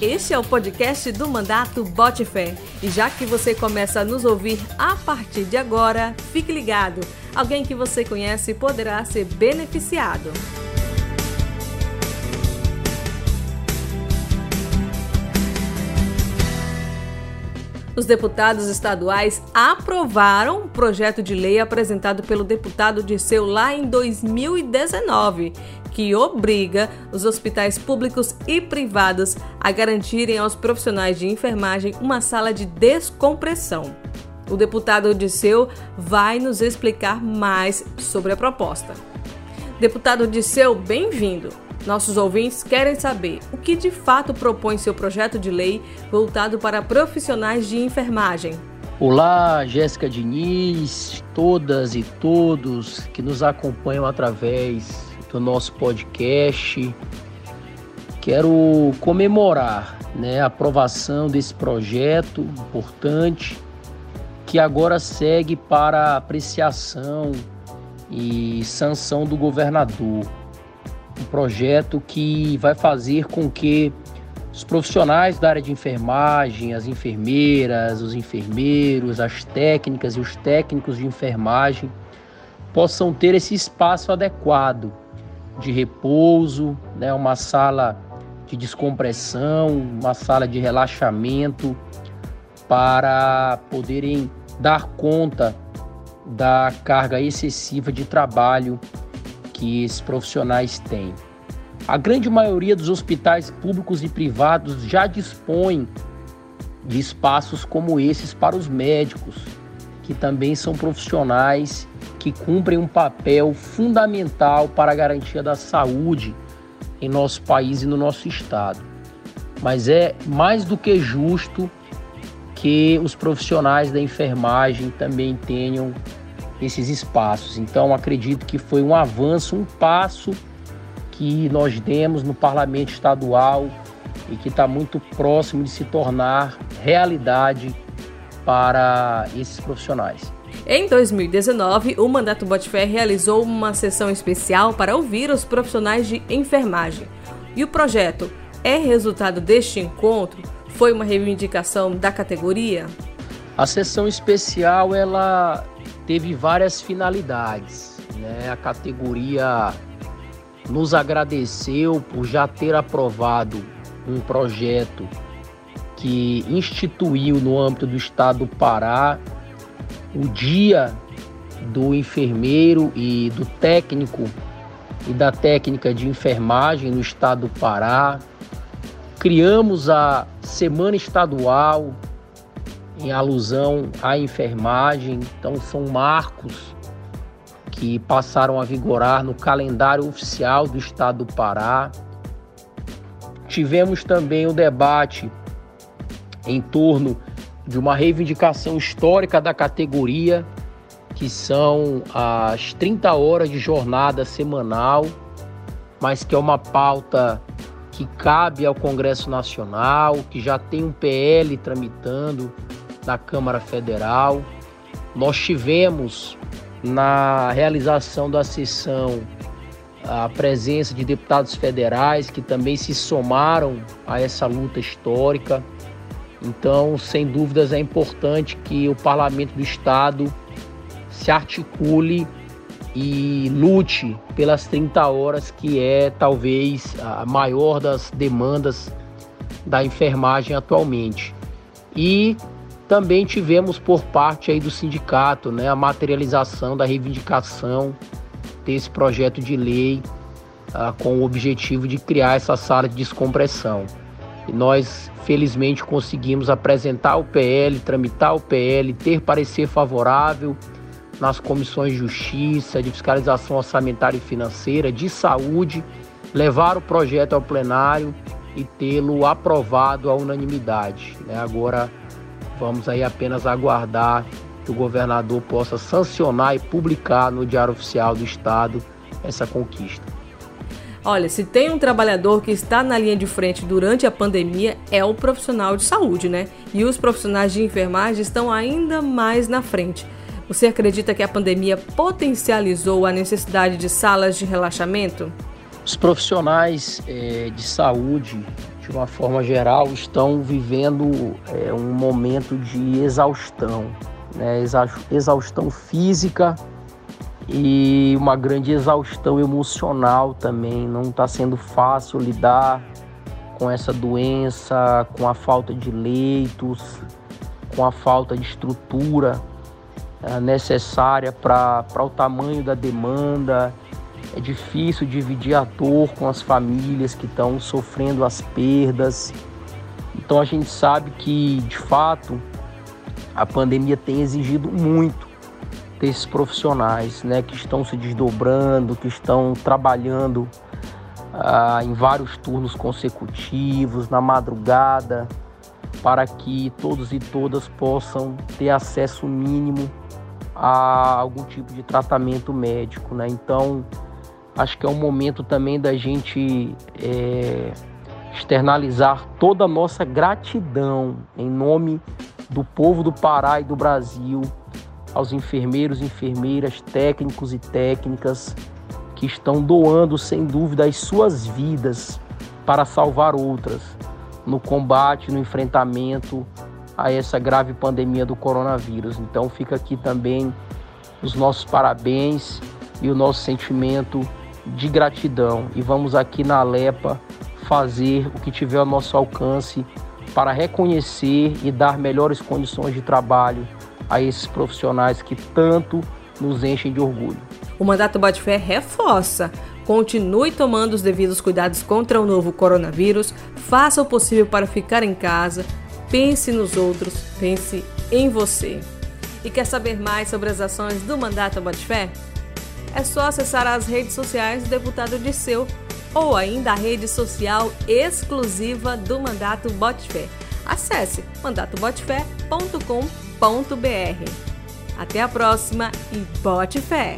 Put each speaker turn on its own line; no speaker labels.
Este é o podcast do Mandato Bote Fé. E já que você começa a nos ouvir a partir de agora, fique ligado. Alguém que você conhece poderá ser beneficiado. Os deputados estaduais aprovaram um projeto de lei apresentado pelo deputado Disseu lá em 2019, que obriga os hospitais públicos e privados a garantirem aos profissionais de enfermagem uma sala de descompressão. O deputado Odisseu vai nos explicar mais sobre a proposta. Deputado Odisseu, bem-vindo. Nossos ouvintes querem saber o que de fato propõe seu projeto de lei voltado para profissionais de enfermagem.
Olá, Jéssica Diniz, todas e todos que nos acompanham através do nosso podcast. Quero comemorar né, a aprovação desse projeto importante que agora segue para apreciação e sanção do governador. Um projeto que vai fazer com que os profissionais da área de enfermagem, as enfermeiras, os enfermeiros, as técnicas e os técnicos de enfermagem possam ter esse espaço adequado de repouso, né, uma sala de descompressão, uma sala de relaxamento para poderem dar conta da carga excessiva de trabalho que esses profissionais têm. A grande maioria dos hospitais públicos e privados já dispõe de espaços como esses para os médicos, que também são profissionais que cumprem um papel fundamental para a garantia da saúde em nosso país e no nosso estado. Mas é mais do que justo que os profissionais da enfermagem também tenham esses espaços. Então, acredito que foi um avanço, um passo que nós demos no parlamento estadual e que está muito próximo de se tornar realidade para esses profissionais.
Em 2019, o Mandato Botifé realizou uma sessão especial para ouvir os profissionais de enfermagem. E o projeto é resultado deste encontro? Foi uma reivindicação da categoria?
A sessão especial ela teve várias finalidades. Né? A categoria nos agradeceu por já ter aprovado um projeto que instituiu no âmbito do estado do Pará o dia do enfermeiro e do técnico e da técnica de enfermagem no estado do Pará. Criamos a Semana Estadual em alusão à enfermagem. Então são marcos que passaram a vigorar no calendário oficial do estado do Pará. Tivemos também o debate em torno de uma reivindicação histórica da categoria, que são as 30 horas de jornada semanal, mas que é uma pauta que cabe ao Congresso Nacional, que já tem um PL tramitando na Câmara Federal. Nós tivemos na realização da sessão a presença de deputados federais que também se somaram a essa luta histórica. Então, sem dúvidas, é importante que o parlamento do Estado se articule e lute pelas 30 horas, que é talvez a maior das demandas da enfermagem atualmente. E também tivemos por parte aí do sindicato né, a materialização da reivindicação desse projeto de lei ah, com o objetivo de criar essa sala de descompressão. E nós, felizmente, conseguimos apresentar o PL, tramitar o PL, ter parecer favorável nas comissões de justiça, de fiscalização orçamentária e financeira, de saúde, levar o projeto ao plenário e tê-lo aprovado à unanimidade. Né? Agora vamos aí apenas aguardar que o governador possa sancionar e publicar no Diário Oficial do Estado essa conquista.
Olha, se tem um trabalhador que está na linha de frente durante a pandemia, é o profissional de saúde, né? E os profissionais de enfermagem estão ainda mais na frente. Você acredita que a pandemia potencializou a necessidade de salas de relaxamento?
Os profissionais é, de saúde, de uma forma geral, estão vivendo é, um momento de exaustão, né? exaustão física e uma grande exaustão emocional também. Não está sendo fácil lidar com essa doença, com a falta de leitos, com a falta de estrutura é, necessária para o tamanho da demanda. É difícil dividir a dor com as famílias que estão sofrendo as perdas. Então a gente sabe que, de fato, a pandemia tem exigido muito desses profissionais, né, que estão se desdobrando, que estão trabalhando ah, em vários turnos consecutivos, na madrugada, para que todos e todas possam ter acesso mínimo a algum tipo de tratamento médico, né? Então, acho que é um momento também da gente é, externalizar toda a nossa gratidão em nome do povo do Pará e do Brasil, aos enfermeiros, enfermeiras, técnicos e técnicas que estão doando sem dúvida as suas vidas para salvar outras no combate, no enfrentamento a essa grave pandemia do coronavírus. Então fica aqui também os nossos parabéns e o nosso sentimento de gratidão. E vamos aqui na Lepa fazer o que tiver ao nosso alcance para reconhecer e dar melhores condições de trabalho a esses profissionais que tanto nos enchem de orgulho.
O mandato Botifé reforça. Continue tomando os devidos cuidados contra o novo coronavírus, faça o possível para ficar em casa, pense nos outros, pense em você. E quer saber mais sobre as ações do mandato Botifé? É só acessar as redes sociais do deputado Disseu ou ainda a rede social exclusiva do Mandato Botifé. Acesse mandatobotfé.com.br. Até a próxima e bote fé!